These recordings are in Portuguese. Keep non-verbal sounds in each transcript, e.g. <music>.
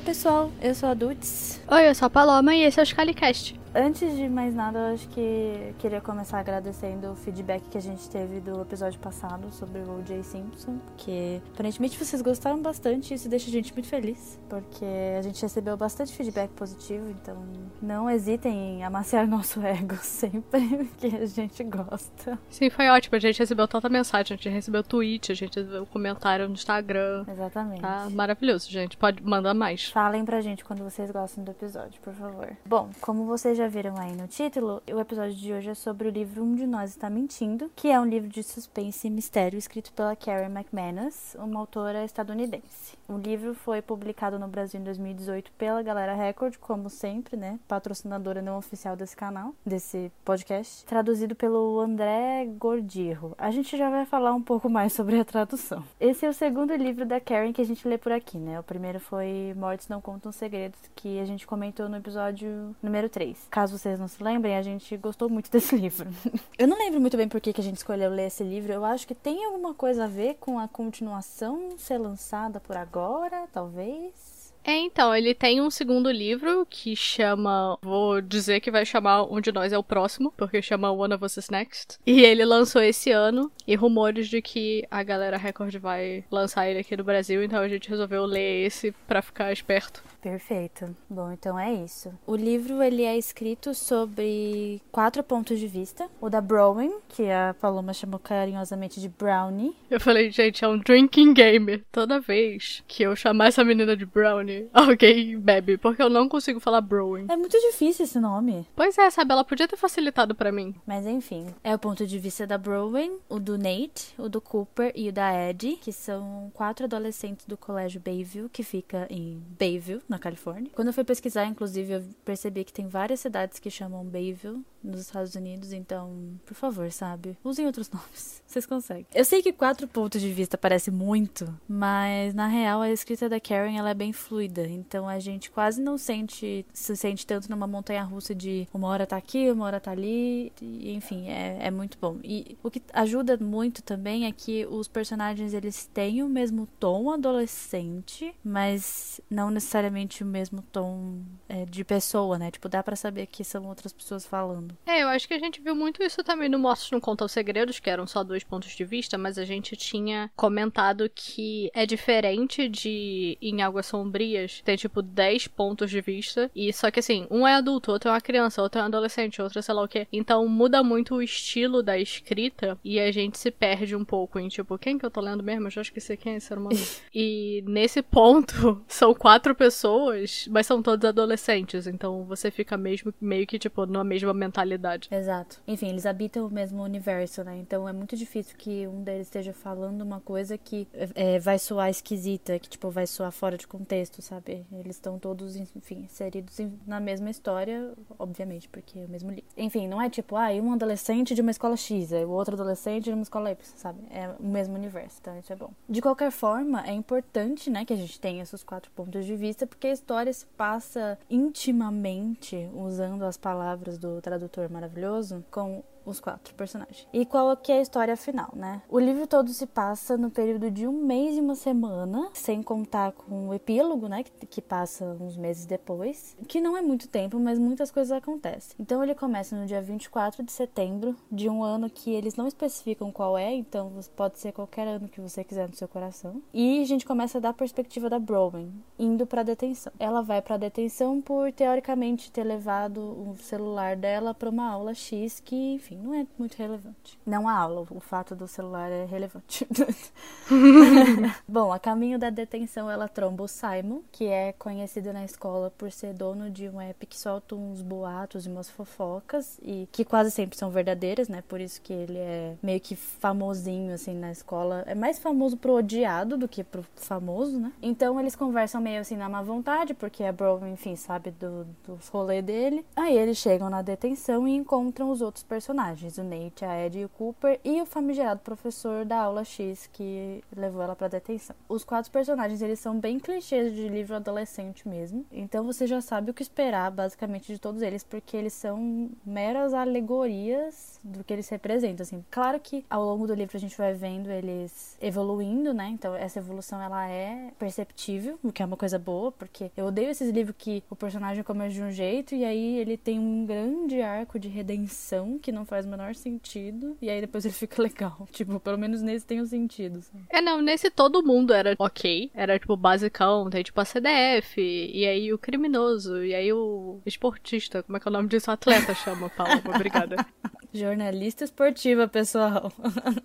Oi, pessoal, eu sou a Dudes. Oi, eu sou a Paloma e esse é o Scalicast. Antes de mais nada, eu acho que queria começar agradecendo o feedback que a gente teve do episódio passado sobre o O.J. Simpson, que aparentemente vocês gostaram bastante e isso deixa a gente muito feliz, porque a gente recebeu bastante feedback positivo, então não hesitem em amaciar <laughs> nosso ego sempre que a gente gosta. Sim, foi ótimo. A gente recebeu tanta mensagem, a gente recebeu tweet, a gente recebeu comentário no Instagram. Exatamente. Tá maravilhoso, gente. Pode mandar mais. Falem pra gente quando vocês gostam do episódio, por favor. Bom, como vocês já viram aí no título, o episódio de hoje é sobre o livro Um de Nós Está Mentindo, que é um livro de suspense e mistério escrito pela Karen McManus, uma autora estadunidense. O livro foi publicado no Brasil em 2018 pela Galera Record, como sempre, né? Patrocinadora não oficial desse canal, desse podcast. Traduzido pelo André Gordirro. A gente já vai falar um pouco mais sobre a tradução. Esse é o segundo livro da Karen que a gente lê por aqui, né? O primeiro foi Mortes Não Contam Segredos, que a gente comentou no episódio número 3. Caso vocês não se lembrem, a gente gostou muito <laughs> desse livro. Eu não lembro muito bem por que, que a gente escolheu ler esse livro. Eu acho que tem alguma coisa a ver com a continuação ser lançada por agora, talvez. É, então, ele tem um segundo livro que chama. Vou dizer que vai chamar Um de Nós é o Próximo, porque chama One of Us is Next. E ele lançou esse ano, e rumores de que a galera Record vai lançar ele aqui no Brasil, então a gente resolveu ler esse pra ficar esperto. Perfeito. Bom, então é isso. O livro ele é escrito sobre quatro pontos de vista. O da Browning, que a Paloma chamou carinhosamente de Brownie. Eu falei, gente, é um drinking game. Toda vez que eu chamar essa menina de Brownie, <laughs> alguém bebe, porque eu não consigo falar Browing. É muito difícil esse nome. Pois é, sabe? Ela podia ter facilitado para mim. Mas enfim, é o ponto de vista da Browning, o do Nate, o do Cooper e o da Eddie, que são quatro adolescentes do colégio Bayview, que fica em Bayview, na Califórnia. Quando eu fui pesquisar, inclusive, eu percebi que tem várias cidades que chamam Bayview nos Estados Unidos, então, por favor, sabe? Usem outros <laughs> nomes. Vocês conseguem. Eu sei que quatro pontos de vista parece muito, mas na real a escrita da Karen ela é bem fluida, então a gente quase não sente se sente tanto numa montanha russa de uma hora tá aqui, uma hora tá ali, e, enfim, é, é muito bom. E o que ajuda muito também é que os personagens eles têm o mesmo tom adolescente, mas não necessariamente o mesmo tom é, de pessoa, né? Tipo, dá para saber que são outras pessoas falando. É, eu acho que a gente viu muito isso também no Mostra Não Conta os Segredos, que eram só dois pontos de vista, mas a gente tinha comentado que é diferente de em Águas Sombrias ter, tipo, 10 pontos de vista. E só que assim, um é adulto, outro é uma criança, outro é um adolescente, outro é sei lá o quê. Então muda muito o estilo da escrita e a gente se perde um pouco em, tipo, quem que eu tô lendo mesmo? Eu já esqueci quem é esse ser humano. <laughs> e nesse ponto, <laughs> são quatro pessoas, mas são todos adolescentes. Então você fica mesmo meio que, tipo, na mesma mentalidade. Exato. Enfim, eles habitam o mesmo universo, né? Então é muito difícil que um deles esteja falando uma coisa que é, vai soar esquisita, que, tipo, vai soar fora de contexto, sabe? Eles estão todos, enfim, inseridos na mesma história, obviamente, porque é o mesmo livro. Enfim, não é tipo, ah, um adolescente de uma escola X, o outro adolescente de uma escola Y, sabe? É o mesmo universo, então isso é bom. De qualquer forma, é importante, né, que a gente tenha esses quatro pontos de vista, porque a história se passa intimamente, usando as palavras do tradutor maravilhoso, com os quatro personagens. E qual que é a história final, né? O livro todo se passa no período de um mês e uma semana, sem contar com o epílogo, né? Que, que passa uns meses depois. Que não é muito tempo, mas muitas coisas acontecem. Então ele começa no dia 24 de setembro de um ano que eles não especificam qual é, então pode ser qualquer ano que você quiser no seu coração. E a gente começa da perspectiva da Browen, indo pra detenção. Ela vai pra detenção por, teoricamente, ter levado o celular dela pra uma aula X que, enfim, não é muito relevante. Não a aula, o fato do celular é relevante. <laughs> Bom, a caminho da detenção ela tromba o Simon, que é conhecido na escola por ser dono de um app que solta uns boatos e umas fofocas e que quase sempre são verdadeiras, né? Por isso que ele é meio que famosinho assim na escola. É mais famoso pro odiado do que pro famoso, né? Então eles conversam meio assim na má vontade, porque a Bro, enfim, sabe do, dos rolês dele. Aí eles chegam na detenção e encontram os outros personagens personagens, o Nate, a Ed e o Cooper, e o famigerado professor da aula X que levou ela pra detenção. Os quatro personagens, eles são bem clichês de livro adolescente mesmo, então você já sabe o que esperar, basicamente, de todos eles, porque eles são meras alegorias do que eles representam, assim. Claro que ao longo do livro a gente vai vendo eles evoluindo, né, então essa evolução, ela é perceptível, o que é uma coisa boa, porque eu odeio esses livros que o personagem começa de um jeito e aí ele tem um grande arco de redenção que não faz o menor sentido e aí depois ele fica <laughs> legal. Tipo, pelo menos nesse tem um sentido. Sabe? É, não, nesse todo mundo era ok. Era tipo basicão, tem tipo a CDF, e aí o criminoso, e aí o esportista. Como é que é o nome disso? O atleta chama, Paula. Obrigada. <laughs> Jornalista esportiva, pessoal.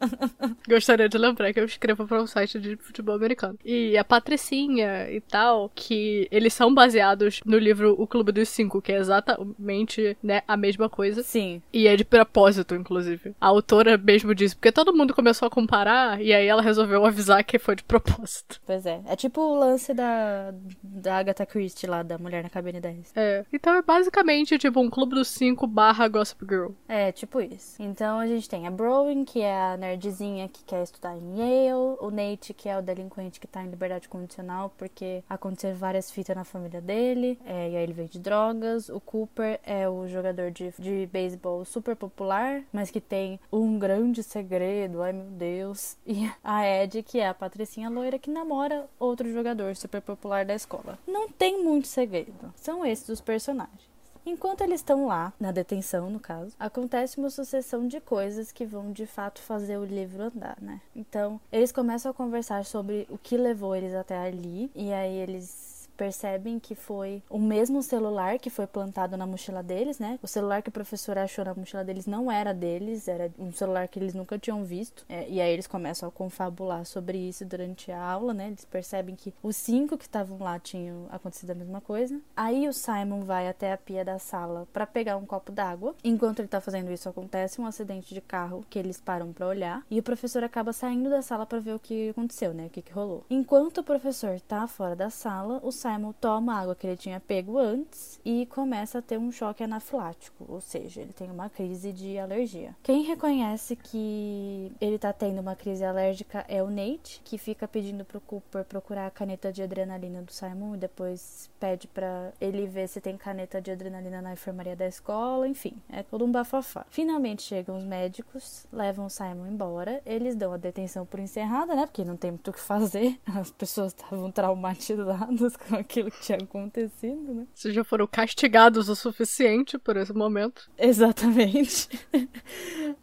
<laughs> Gostaria de lembrar que eu escrevo para um site de futebol americano. E a Patricinha e tal, que eles são baseados no livro O Clube dos Cinco, que é exatamente né, a mesma coisa. Sim. E é de propósito, inclusive. A autora mesmo disse, porque todo mundo começou a comparar e aí ela resolveu avisar que foi de propósito. Pois é. É tipo o lance da, da Agatha Christie lá, da Mulher na Cabine 10. É. Então é basicamente tipo um Clube dos Cinco barra Gossip Girl. É, tipo isso. Então a gente tem a Browning, que é a nerdzinha que quer estudar em Yale, o Nate, que é o delinquente que tá em liberdade condicional porque aconteceram várias fitas na família dele, é, e aí ele veio de drogas. O Cooper é o jogador de, de beisebol super popular, mas que tem um grande segredo, ai meu Deus. <laughs> E a Ed, que é a patricinha loira que namora outro jogador super popular da escola. Não tem muito segredo. São esses os personagens. Enquanto eles estão lá, na detenção no caso, acontece uma sucessão de coisas que vão de fato fazer o livro andar, né? Então, eles começam a conversar sobre o que levou eles até ali, e aí eles percebem que foi o mesmo celular que foi plantado na mochila deles, né? O celular que o professor achou na mochila deles não era deles, era um celular que eles nunca tinham visto. É, e aí eles começam a confabular sobre isso durante a aula, né? Eles percebem que os cinco que estavam lá tinham acontecido a mesma coisa. Aí o Simon vai até a pia da sala para pegar um copo d'água. Enquanto ele tá fazendo isso, acontece um acidente de carro que eles param para olhar. E o professor acaba saindo da sala para ver o que aconteceu, né? O que, que rolou. Enquanto o professor tá fora da sala, o Simon toma a água que ele tinha pego antes e começa a ter um choque anafilático, ou seja, ele tem uma crise de alergia. Quem reconhece que ele tá tendo uma crise alérgica é o Nate, que fica pedindo pro Cooper procurar a caneta de adrenalina do Simon e depois pede para ele ver se tem caneta de adrenalina na enfermaria da escola, enfim, é todo um bafafá. Finalmente chegam os médicos, levam o Simon embora, eles dão a detenção por encerrada, né? Porque não tem muito o que fazer, <laughs> as pessoas estavam traumatizadas com <laughs> aquilo que tinha acontecido, né? Vocês já foram castigados o suficiente por esse momento. Exatamente. <laughs>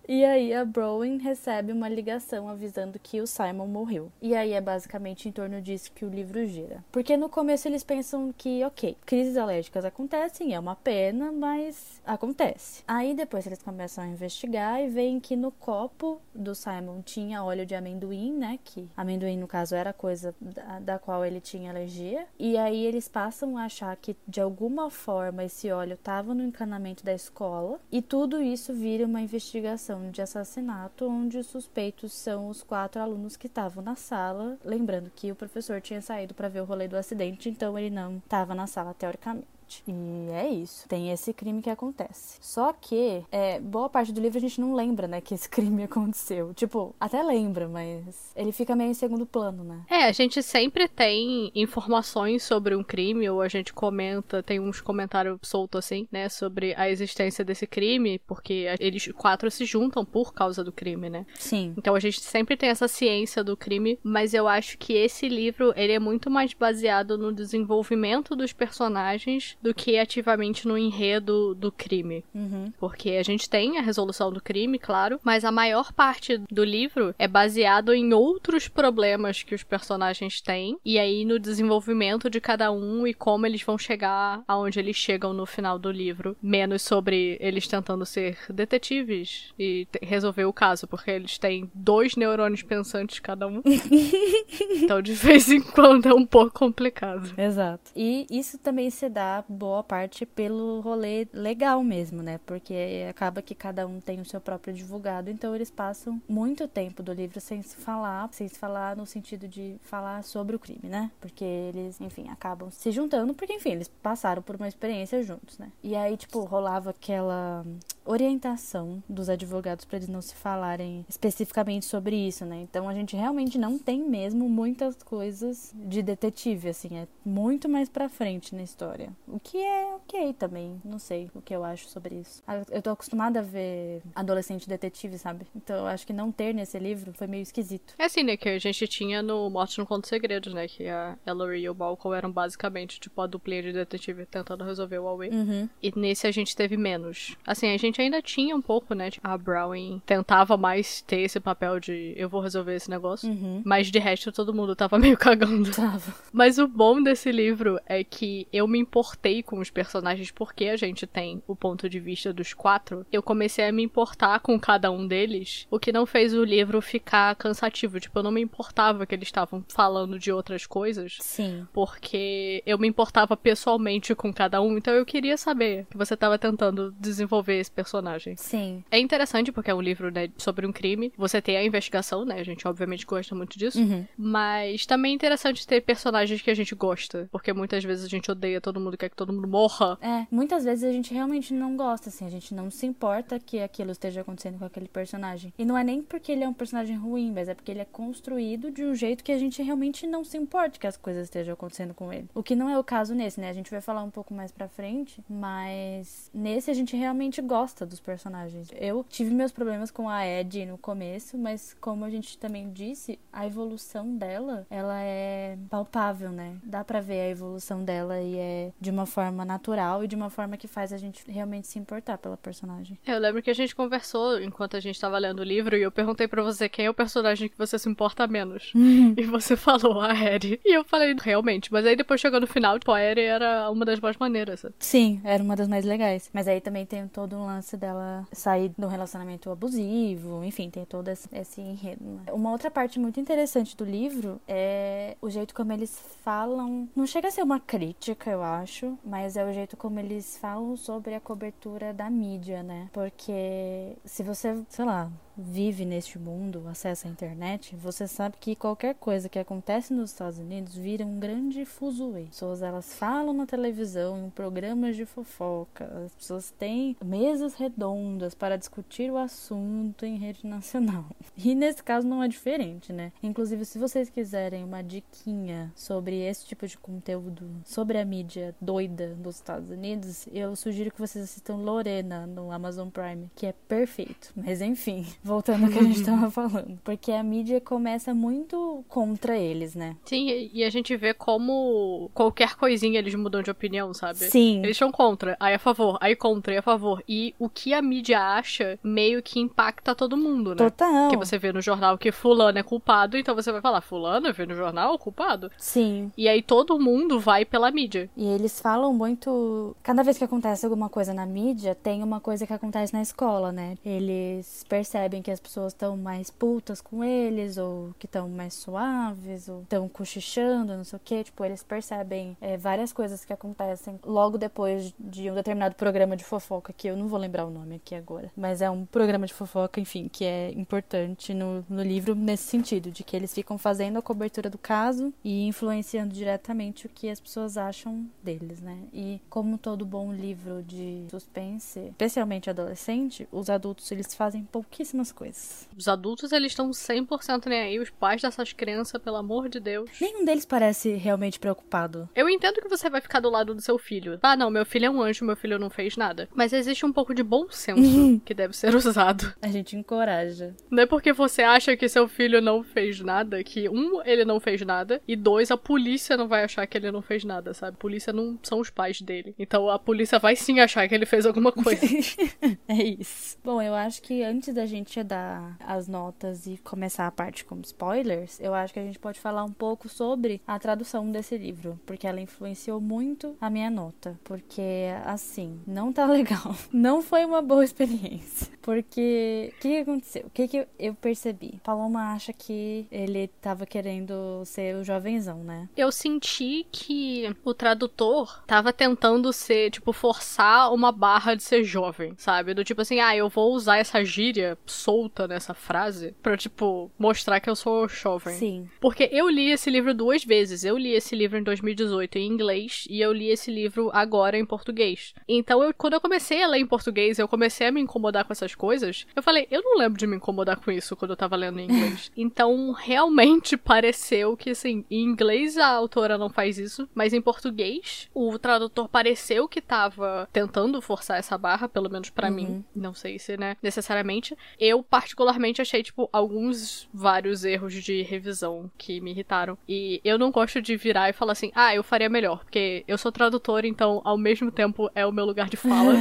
e aí a Browen recebe uma ligação avisando que o Simon morreu. E aí é basicamente em torno disso que o livro gira. Porque no começo eles pensam que, ok, crises alérgicas acontecem, é uma pena, mas acontece. Aí depois eles começam a investigar e veem que no copo do Simon tinha óleo de amendoim, né? Que amendoim, no caso, era coisa da, da qual ele tinha alergia. E aí eles passam a achar que de alguma forma esse óleo estava no encanamento da escola. E tudo isso vira uma investigação de assassinato, onde os suspeitos são os quatro alunos que estavam na sala. Lembrando que o professor tinha saído para ver o rolê do acidente, então ele não estava na sala teoricamente. E é isso. Tem esse crime que acontece. Só que, é, boa parte do livro a gente não lembra, né, que esse <laughs> crime aconteceu. Tipo, até lembra, mas ele fica meio em segundo plano, né? É, a gente sempre tem informações sobre um crime, ou a gente comenta, tem uns comentários soltos assim, né, sobre a existência desse crime, porque eles quatro se juntam por causa do crime, né? Sim. Então a gente sempre tem essa ciência do crime, mas eu acho que esse livro, ele é muito mais baseado no desenvolvimento dos personagens do que ativamente no enredo do crime. Uhum. Porque a gente tem a resolução do crime, claro, mas a maior parte do livro é baseado em outros problemas que os personagens têm, e aí no desenvolvimento de cada um e como eles vão chegar aonde eles chegam no final do livro. Menos sobre eles tentando ser detetives e resolver o caso, porque eles têm dois neurônios pensantes cada um. <laughs> então de vez em quando é um pouco complicado. Exato. E isso também se dá boa parte pelo rolê legal mesmo, né? Porque acaba que cada um tem o seu próprio divulgado, então eles passam muito tempo do livro sem se falar, sem se falar no sentido de falar sobre o crime, né? Porque eles, enfim, acabam se juntando, porque, enfim, eles passaram por uma experiência juntos, né? E aí, tipo, rolava aquela orientação dos advogados para eles não se falarem especificamente sobre isso, né? Então a gente realmente não tem mesmo muitas coisas de detetive, assim, é muito mais pra frente na história. O que é ok também, não sei o que eu acho sobre isso. Ah, eu tô acostumada a ver adolescente detetive, sabe? Então eu acho que não ter nesse livro foi meio esquisito. É assim, né, que a gente tinha no Morte no Conto Segredos, né, que a Ellery e o Malcolm eram basicamente, tipo, a duplinha de detetive tentando resolver o Huawei. Uhum. E nesse a gente teve menos. Assim, a gente ainda tinha um pouco, né, a Browning tentava mais ter esse papel de eu vou resolver esse negócio, Uhum. mas de resto todo mundo tava <laughs> meio cagando. Tava. Mas o bom desse livro é que eu me importei com os personagens porque a gente tem o ponto de vista dos quatro. Eu comecei a me importar com cada um deles, o que não fez o livro ficar cansativo. Tipo, eu não me importava que eles estavam falando de outras coisas. Sim. Porque eu me importava pessoalmente com cada um, então eu queria saber que você estava tentando desenvolver esse personagem. Sim. É interessante porque é um livro né, sobre um crime. Você tem a investigação, né? A gente obviamente gosta muito disso. Uhum. Mas também é interessante ter personagens que a gente gosta. Porque muitas vezes a gente odeia todo mundo, quer que todo mundo morra. É, muitas vezes a gente realmente não gosta, assim, a gente não se importa que aquilo esteja acontecendo com aquele personagem. E não é nem porque ele é um personagem ruim, mas é porque ele é construído de um jeito que a gente realmente não se importa que as coisas estejam acontecendo com ele. O que não é o caso nesse, né? A gente vai falar um pouco mais pra frente, mas nesse a gente realmente gosta dos personagens. Eu tive meus problemas com a Ed no começo, mas como a gente também disse, a evolução dela, ela é palpável, né? Dá pra ver a evolução dela e é de uma forma natural e de uma forma que faz a gente realmente se importar pela personagem. Eu lembro que a gente conversou enquanto a gente tava lendo o livro e eu perguntei pra você quem é o personagem que você se importa menos. E você <laughs> falou a Harry. E eu falei, realmente. Mas aí depois chegou no final, tipo, a Harry era uma das mais maneiras. sabe? Sim, era uma das mais legais. Mas aí também tem todo um lance dela sair de um relacionamento abusivo, enfim, tem todo esse, esse enredo. né? Uma outra parte muito interessante do livro é o jeito como eles falam. Não chega a ser uma crítica, eu acho, mas é o jeito como eles falam sobre a cobertura da mídia, né? Porque se você, sei lá, vive neste mundo, acessa a internet, você sabe que qualquer coisa que acontece nos Estados Unidos vira um grande fuzuê. As pessoas elas falam na televisão, em programas de fofoca, as pessoas têm mesas redondas para discutir o assunto em rede nacional. <laughs> E nesse caso não é diferente, né? Inclusive, se vocês quiserem uma diquinha sobre esse tipo de conteúdo, sobre a mídia doida dos Estados Unidos, eu sugiro que vocês assistam Lorena no Amazon Prime, que é perfeito. Mas enfim, voltando ao que a gente tava falando. Porque a mídia começa muito contra eles, né? Sim, e- a gente vê como qualquer coisinha eles mudam de opinião, sabe? Sim. Eles são contra, aí a favor, aí contra, aí a favor. E o que a mídia acha meio que impacta todo mundo, né? Total. Porque você vê no jornal que fulano é culpado, então você vai falar, fulano vê no jornal culpado? Sim. E aí todo mundo vai pela mídia. E eles falam muito. Cada vez que acontece alguma coisa na mídia, tem uma coisa que acontece na escola, né? Eles percebem que as pessoas estão mais putas com eles, ou que estão mais suaves, ou estão cochichando, não sei o quê. Tipo, eles percebem é, várias coisas que acontecem logo depois de um determinado programa de fofoca, que eu não vou lembrar o nome aqui agora. Mas é um programa de fofoca, enfim, que é importante no, no livro nesse sentido, de que eles ficam fazendo a cobertura do caso e influenciando diretamente o que as pessoas acham deles, né? E como todo bom livro de suspense, especialmente adolescente, os adultos eles fazem pouquíssimas coisas. Os adultos, eles estão 100% nem aí. Os pais dessas crianças, pelo amor de Deus. Nenhum deles parece realmente preocupado. Eu entendo que você vai ficar do lado do seu filho. Ah, não, meu filho é um anjo, meu filho não fez nada. Mas existe um pouco de bom senso que deve ser <laughs> usado. A gente encoraja. Não é porque você acha que seu filho não fez nada, que um, ele não fez nada, e dois, a polícia não vai achar que ele não fez nada, sabe? A polícia não são os pais dele. Então a polícia vai sim achar que ele fez alguma coisa. <laughs> é isso. Bom, eu acho que antes da gente dar as notas e começar a parte com spoilers, eu acho que a gente pode falar um pouco sobre a tradução desse livro, porque ela influenciou muito a minha nota. Porque, assim, não tá <laughs> legal. Não foi uma boa experiência. Porque, o que, que aconteceu? O que, que eu percebi? Paloma acha que ele tava querendo ser o jovenzão, né? Eu senti que o tradutor tava tentando ser, tipo, forçar uma barra de ser jovem, sabe? Do tipo assim, ah, eu vou usar essa gíria solta nessa frase pra, tipo, mostrar que eu sou jovem. Sim. Porque eu li esse livro duas vezes. Eu li esse livro em 2018 em inglês e eu li esse livro agora em português. Então, eu, quando eu comecei a ler em português, português eu comecei a me incomodar com essas coisas, eu falei, eu não lembro de me incomodar com isso quando eu tava lendo em inglês. <laughs> então, realmente <laughs> pareceu que, assim, em inglês a autora não faz isso, mas em português o tradutor pareceu que tava tentando forçar essa barra, pelo menos para uhum. mim. Não sei se, né, necessariamente. Eu, particularmente, achei, tipo, alguns vários erros de revisão que me irritaram. E eu não gosto de virar e falar assim, ah, eu faria melhor, porque eu sou tradutor, então ao mesmo tempo é o meu lugar de fala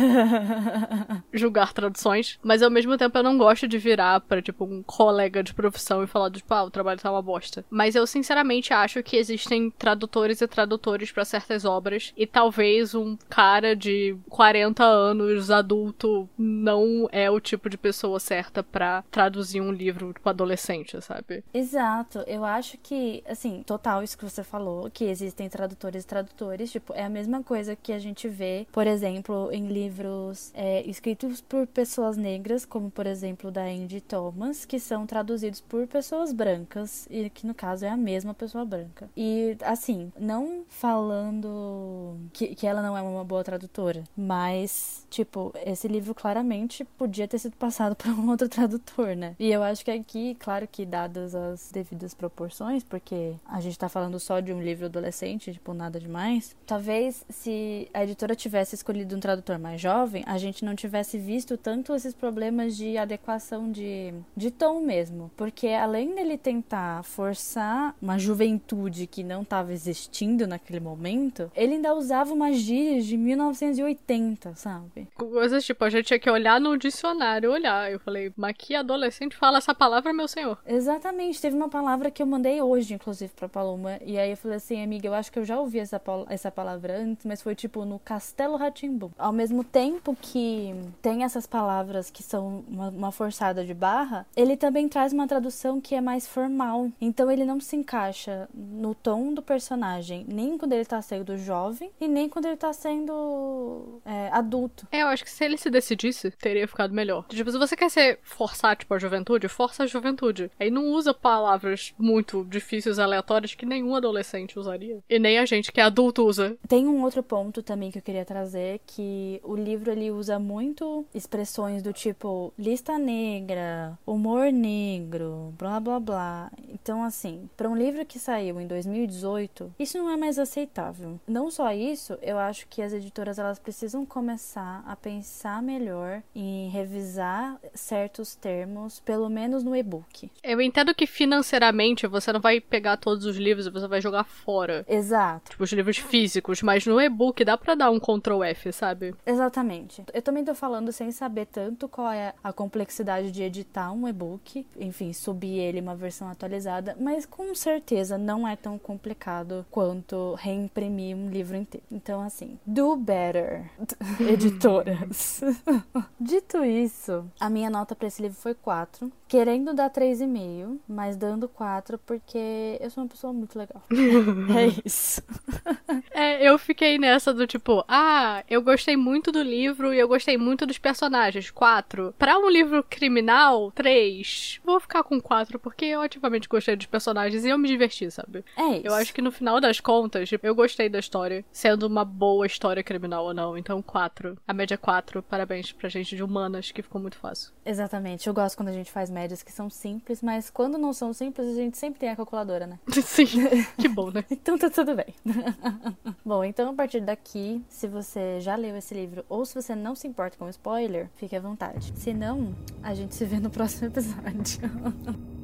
<laughs> julgar traduções, mas ao mesmo tempo eu não gosto de virar para tipo um colega de profissão e falar tipo, ah, o trabalho tá uma bosta. Mas eu sinceramente acho que existem tradutores e tradutores para certas obras e talvez um cara de 40 anos adulto não é o tipo de pessoa certa para traduzir um livro tipo adolescente, sabe? Exato. Eu acho que assim, total isso que você falou, que existem tradutores e tradutores, tipo, é a mesma coisa que a gente vê, por exemplo, em livros é, escritos por pessoas negras, como por exemplo da Andy Thomas, que são traduzidos por pessoas brancas, e que no caso é a mesma pessoa branca. E assim, não falando que, que ela não é uma boa tradutora, mas, tipo, esse livro claramente podia ter sido passado <laughs> por um outro <laughs> tradutor, né? E eu acho que aqui, claro que dadas as devidas proporções, porque a gente tá falando só de um livro adolescente, tipo, nada demais, talvez se a editora tivesse escolhido um tradutor mais jovem, a gente não tivesse visto tanto esses problemas de adequação de, de tom mesmo. Porque além dele tentar forçar uma juventude que não estava existindo naquele momento, ele ainda usava umas gírias de 1980, sabe? Coisas tipo, a gente tinha que olhar no dicionário, olhar. Eu falei, mas que adolescente fala essa palavra, meu senhor? Exatamente. Teve uma palavra que eu mandei hoje, inclusive, pra Paloma. E aí eu falei assim, amiga, eu acho que eu já ouvi essa, essa palavra antes, mas foi tipo no Castelo Ratimbu. Ao mesmo tempo que tem essas palavras que são uma, uma, forçada de barra, ele também traz uma tradução que é mais formal. Então ele não se encaixa no tom do personagem, nem quando ele tá sendo jovem e nem quando ele tá sendo é, adulto. É, eu acho que se ele se decidisse, teria ficado melhor. Tipo, se você quer ser forçar, tipo, a juventude, força a juventude. Aí não usa palavras muito difíceis, aleatórias, que nenhum adolescente usaria. E nem a gente que é adulto usa. Tem um outro ponto também que eu queria trazer, que o livro ele usa muito expressões do tipo lista negra, humor negro, blá blá blá. Então, assim, para um livro que saiu em 2018, isso não é mais aceitável. Não só isso, eu acho que as editoras elas precisam começar a pensar melhor em revisar certos termos, pelo menos no e-book. Eu entendo que financeiramente você não vai pegar todos os livros e você vai jogar fora. Exato. Tipo, os livros físicos, mas no e-book dá para dar um Ctrl F, sabe? Exatamente. Eu também tô falando sem saber tanto qual é a complexidade de editar um e-book, enfim, subir ele uma versão atualizada, mas com certeza não é tão complicado quanto reimprimir um livro inteiro. Então, assim, do better, <laughs> editoras. <laughs> Dito isso, a minha nota para esse livro foi 4, querendo dar 3,5, mas dando 4 porque eu sou uma pessoa muito legal. <laughs> é isso. <laughs> é, eu fiquei nessa do tipo, ah, eu gostei muito do livro e eu gostei muito dos personagens. Quatro. Pra um livro criminal, três. Vou ficar com quatro, porque eu ativamente gostei dos personagens e eu me diverti, sabe? É isso. Eu acho que no final das contas, eu gostei da história, sendo uma boa história criminal ou não. Então, quatro. A média é quatro. Parabéns pra gente de humanas, que ficou muito fácil. Exatamente. Eu gosto quando a gente faz médias que são simples, mas quando não são simples, a gente sempre tem a calculadora, né? <laughs> Sim. <laughs> Que bom, né? então tá tudo bem. <laughs> bom, então a partir daqui, se você já leu esse livro ou se você não se importa com spoiler, fique à vontade. Se não, a gente se vê no próximo episódio.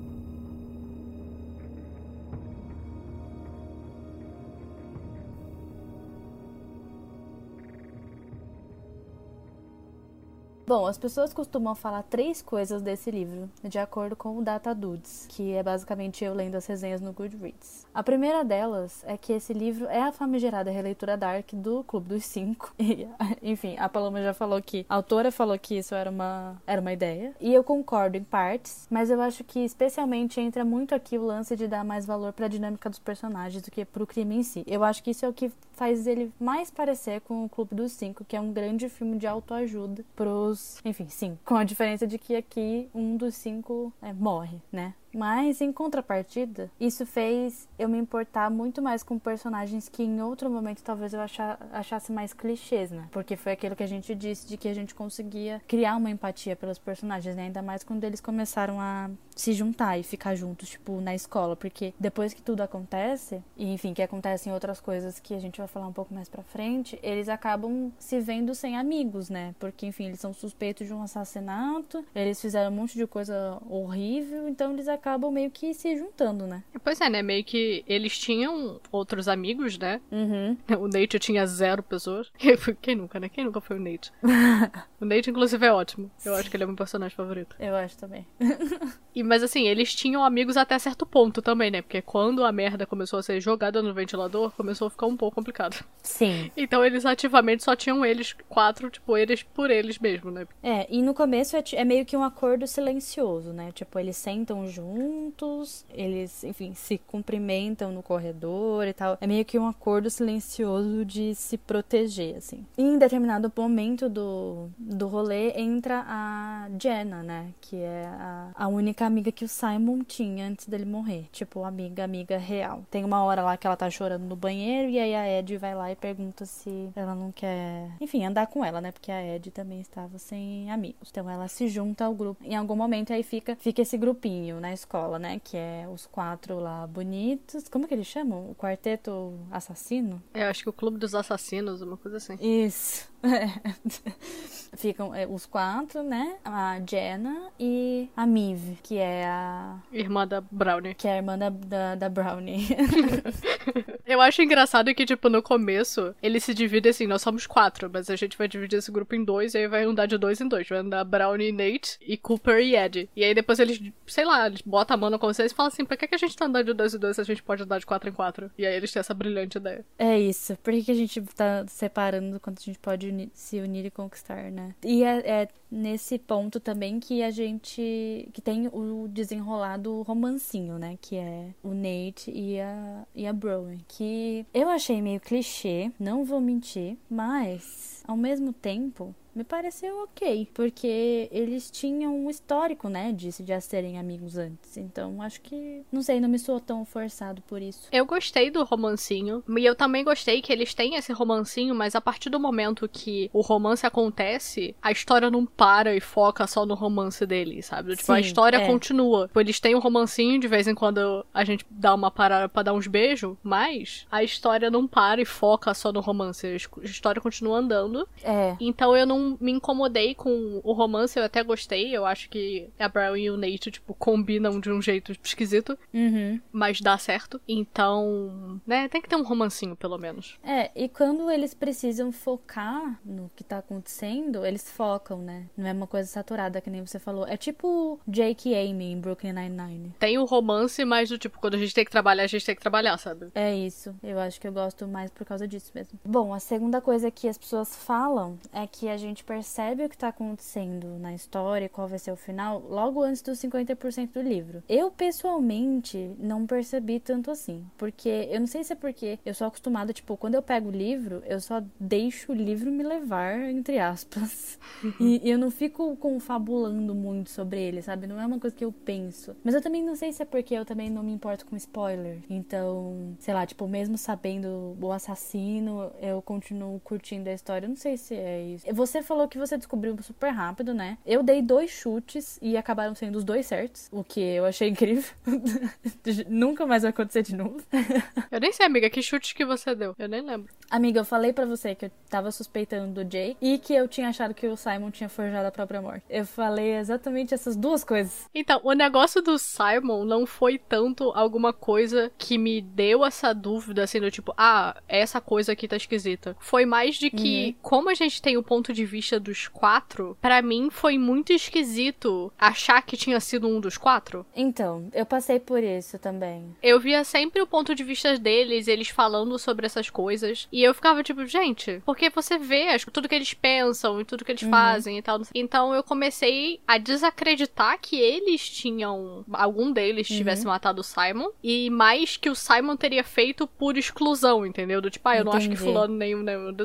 Bom, as pessoas costumam falar três coisas desse livro, de acordo com o Data Dudes, que é basicamente eu lendo as resenhas no Goodreads. A primeira delas é que esse livro é a famigerada releitura dark do Clube dos Cinco. <laughs> E, enfim, a Paloma já falou que a autora falou que isso era uma, era uma ideia. E eu concordo em partes, mas eu acho que especialmente entra muito aqui o lance de dar mais valor para a dinâmica dos personagens do que para o crime em si. Eu acho que isso é o que faz ele mais parecer com o Clube dos Cinco, que é um grande filme de autoajuda pros. Enfim, sim. Com a diferença de que aqui um dos cinco é, morre, né? Mas, em contrapartida, isso fez eu me importar muito mais com personagens que em outro momento talvez eu achasse mais clichês, né? Porque foi aquilo que a gente disse de que a gente conseguia criar uma empatia pelos personagens, né? Ainda mais quando eles começaram a se juntar e ficar juntos, tipo, na escola. Porque depois que tudo acontece, e enfim, que acontecem outras coisas que a gente vai falar um pouco mais pra frente, eles acabam se vendo sem amigos, né? Porque, enfim, eles são suspeitos de um assassinato, eles fizeram um monte de coisa horrível, então eles acabam meio que se juntando, né? Pois é, né? Meio que eles tinham outros amigos, né? Uhum. <laughs> O Nate tinha zero pessoas. <laughs> Quem nunca, né? Quem nunca foi o Nate? <laughs> o Nate, inclusive, é ótimo. Eu acho que ele é meu personagem favorito. Eu acho também. <laughs> e, mas assim, eles tinham amigos até certo ponto também, né? Porque quando a merda começou a ser jogada no ventilador, começou a ficar um pouco complicado. Sim. <laughs> Então eles ativamente só tinham eles quatro, tipo, eles por eles mesmo, né? É, e no começo é, é meio que um acordo silencioso, né? Tipo, eles sentam juntos, eles, enfim, se cumprimentam no corredor e tal. É meio que um acordo silencioso de se proteger, assim. E em determinado momento do, do rolê entra a Jenna, né? Que é a, a única amiga que o Simon tinha antes dele morrer. Tipo, amiga, amiga real. Tem uma hora lá que ela tá chorando no banheiro e aí a Ed vai lá e pergunta se ela não quer, enfim, andar com ela, né? Porque a Ed também estava sem amigos. Então ela se junta ao grupo. Em algum momento aí fica, fica esse grupinho na escola, né? Que é os quatro lá bonitos. Como que eles chamam? O quarteto assassino? É, acho que o clube dos assassinos, uma coisa assim. Isso. <laughs> Ficam é, os quatro, né? A Jenna e a Miv, que é a. Irmã da Brownie. Que é a irmã da, da, da Brownie. <laughs> Eu acho engraçado que, tipo, no começo, ele se divide assim, nós somos quatro, mas a gente vai dividir esse grupo em dois, e aí vai andar de dois em dois. Vai andar Brownie e Nate, e Cooper e Ed. E aí depois eles, sei lá, eles botam a mão na consciência e falam assim, por que, que a gente tá andando de dois em dois se a gente pode andar de quatro em quatro? E aí eles têm essa brilhante ideia. É isso. Por que, que a gente tá separando quando a gente pode uni se unir e conquistar, né? E é, é nesse ponto também que a gente que tem o desenrolado romancinho, né, que é o Nate e a e a Browen, que eu achei meio clichê, não vou mentir, mas ao mesmo tempo me pareceu ok, porque eles tinham um histórico, né, de já serem amigos antes. Então, acho que, não sei, não me soou tão forçado por isso. Eu gostei do romancinho, e eu também gostei que eles têm esse romancinho, mas a partir do momento que o romance acontece, a história não para e foca só no romance deles, sabe? Tipo, Sim, a história é. continua. Tipo, eles têm um romancinho, de vez em quando a gente dá uma parada pra dar uns beijos, mas a história não para e foca só no romance. A história continua andando. É. Então eu não me incomodei com o romance, eu até gostei. Eu acho que a Brown e o Nate, tipo, combinam de um jeito esquisito. Uhum. Mas dá certo. Então, né, tem que ter um romancinho, pelo menos. É, e quando eles precisam focar no que tá acontecendo, eles focam, né? Não é uma coisa saturada, que nem você falou. É tipo Jake e Amy em Brooklyn Nine-Nine. Tem o romance, mas do tipo, quando a gente tem que trabalhar, a gente tem que trabalhar, sabe? É isso. Eu acho que eu gosto mais por causa disso mesmo. Bom, a segunda coisa que as pessoas falam é que a gente percebe o que está acontecendo na história, qual vai ser o final, logo antes dos 50% do livro. Eu, pessoalmente, não percebi tanto assim. Porque, eu não sei se é porque eu sou acostumada, tipo, quando eu pego o livro, eu só deixo o livro me levar, entre aspas. e, e eu não fico confabulando muito sobre ele, sabe? Não é uma coisa que eu penso. Mas eu também não sei se é porque eu também não me importo com spoiler. Então, sei lá, tipo, mesmo sabendo o assassino, eu continuo curtindo a história. Sei se é isso. Você falou que você descobriu super rápido, né? Eu dei dois chutes e acabaram sendo os dois certos, o que eu achei incrível. <laughs> Nunca mais vai acontecer de novo. <laughs> eu nem sei, amiga, que chutes que você deu. Eu nem lembro. Amiga, eu falei para você que eu tava suspeitando do Jay e que eu tinha achado que o Simon tinha forjado a própria morte. Eu falei exatamente essas duas coisas. Então, o negócio do Simon não foi tanto alguma coisa que me deu essa dúvida, assim, do tipo, ah, essa coisa aqui tá esquisita. Foi mais de que, uhum. Como a gente tem o ponto de vista dos quatro, para mim foi muito esquisito achar que tinha sido um dos quatro. Então, eu passei por isso também. Eu via sempre o ponto de vista deles, eles falando sobre essas coisas. E eu ficava tipo, gente, porque você vê as, tudo que eles pensam e tudo que eles uhum. fazem e tal. Então eu comecei a desacreditar que eles tinham. Algum deles uhum. tivesse matado o Simon. E mais que o Simon teria feito por exclusão, entendeu? Do tipo, ah, eu Entendi. não acho que fulano nenhum. nenhum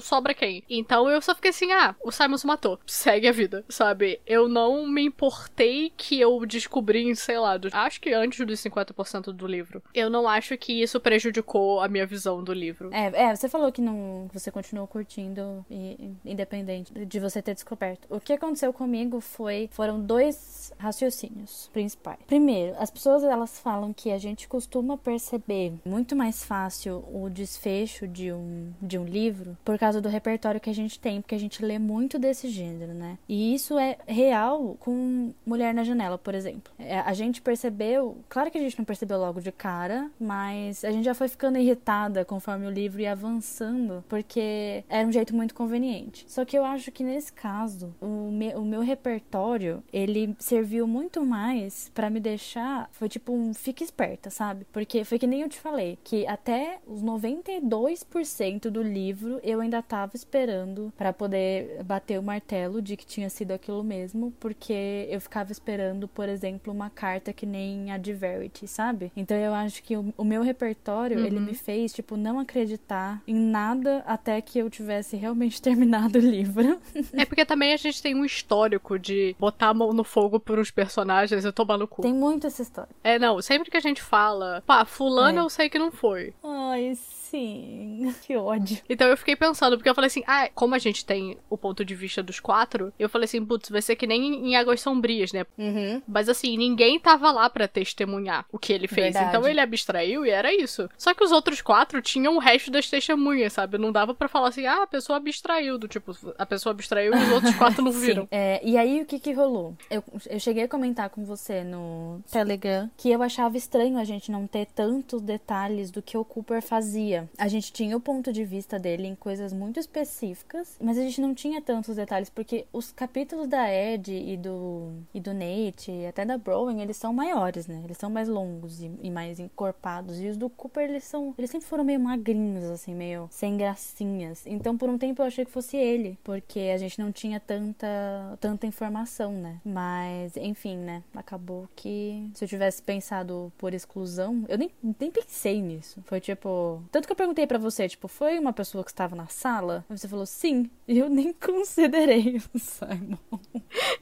só sobra quem? Então eu só fiquei assim, ah, o Simon se matou. Segue a vida, sabe? Eu não me importei que eu descobri sei lá, do, acho que antes dos 50% do livro. Eu não acho que isso prejudicou a minha visão do livro. É, é você falou que não, você continuou curtindo, e, independente de você ter descoberto. O que aconteceu comigo foi, foram dois raciocínios principais. Primeiro, as pessoas elas falam que a gente costuma perceber muito mais fácil o desfecho de um, de um livro por causa do repertório que a gente tem, porque a gente lê muito desse gênero, né? E isso é real com Mulher na Janela, por exemplo. É, a gente percebeu, claro que a gente não percebeu logo de cara, mas a gente já foi ficando irritada conforme o livro ia avançando, porque era um jeito muito conveniente. Só que eu acho que nesse caso, o, me, o meu repertório, ele serviu muito mais para me deixar, foi tipo um fique esperta, sabe? Porque foi que nem eu te falei, que até os 92% do livro eu ainda tava esperando para poder bater o martelo de que tinha sido aquilo mesmo, porque eu ficava esperando, por exemplo, uma carta que nem a de Verity, sabe? Então eu acho que o, o meu repertório, uhum. ele me fez, tipo, não acreditar em nada até que eu tivesse realmente <laughs> terminado o livro. é porque também a gente tem um histórico de botar a mão no fogo por uns personagens e tomar no cu. Tem muito essa história. É, não, sempre que a gente fala, pá, fulano é. eu sei que não foi. Ai, Sim, <laughs> que ódio. Então eu fiquei pensando, porque eu falei assim, ah, como a gente tem o ponto de vista dos quatro, eu falei assim, putz, vai ser que nem em Águas Sombrias, né? Uhum. Mas assim, ninguém tava lá para testemunhar o que ele fez. Verdade. Então ele abstraiu e era isso. Só que os outros quatro tinham o resto das testemunhas, sabe? Não dava para falar assim, ah, a pessoa abstraiu, do tipo, a pessoa abstraiu e os outros quatro não <laughs> viram. É, e aí o que que rolou? Eu, eu cheguei a comentar com você no Telegram que eu achava estranho a gente não ter tantos detalhes do que o Cooper fazia. A gente tinha o ponto de vista dele em coisas muito específicas, mas a gente não tinha tantos detalhes, porque os capítulos da Ed e do, e do Nate, e até da Browen, eles são maiores, né? Eles são mais longos e, e, mais encorpados. E os do Cooper, eles são. Eles sempre foram meio magrinhos, assim, meio sem gracinhas. Então, por um tempo, eu achei que fosse ele, porque a gente não tinha tanta, tanta informação, né? Mas, enfim, né? Acabou que se eu tivesse pensado por exclusão, eu nem, nem pensei nisso. Foi tipo. Tanto que eu perguntei para você, tipo, foi uma pessoa que estava na sala? Aí você falou sim. E eu nem <laughs> considerei o <laughs> Simon.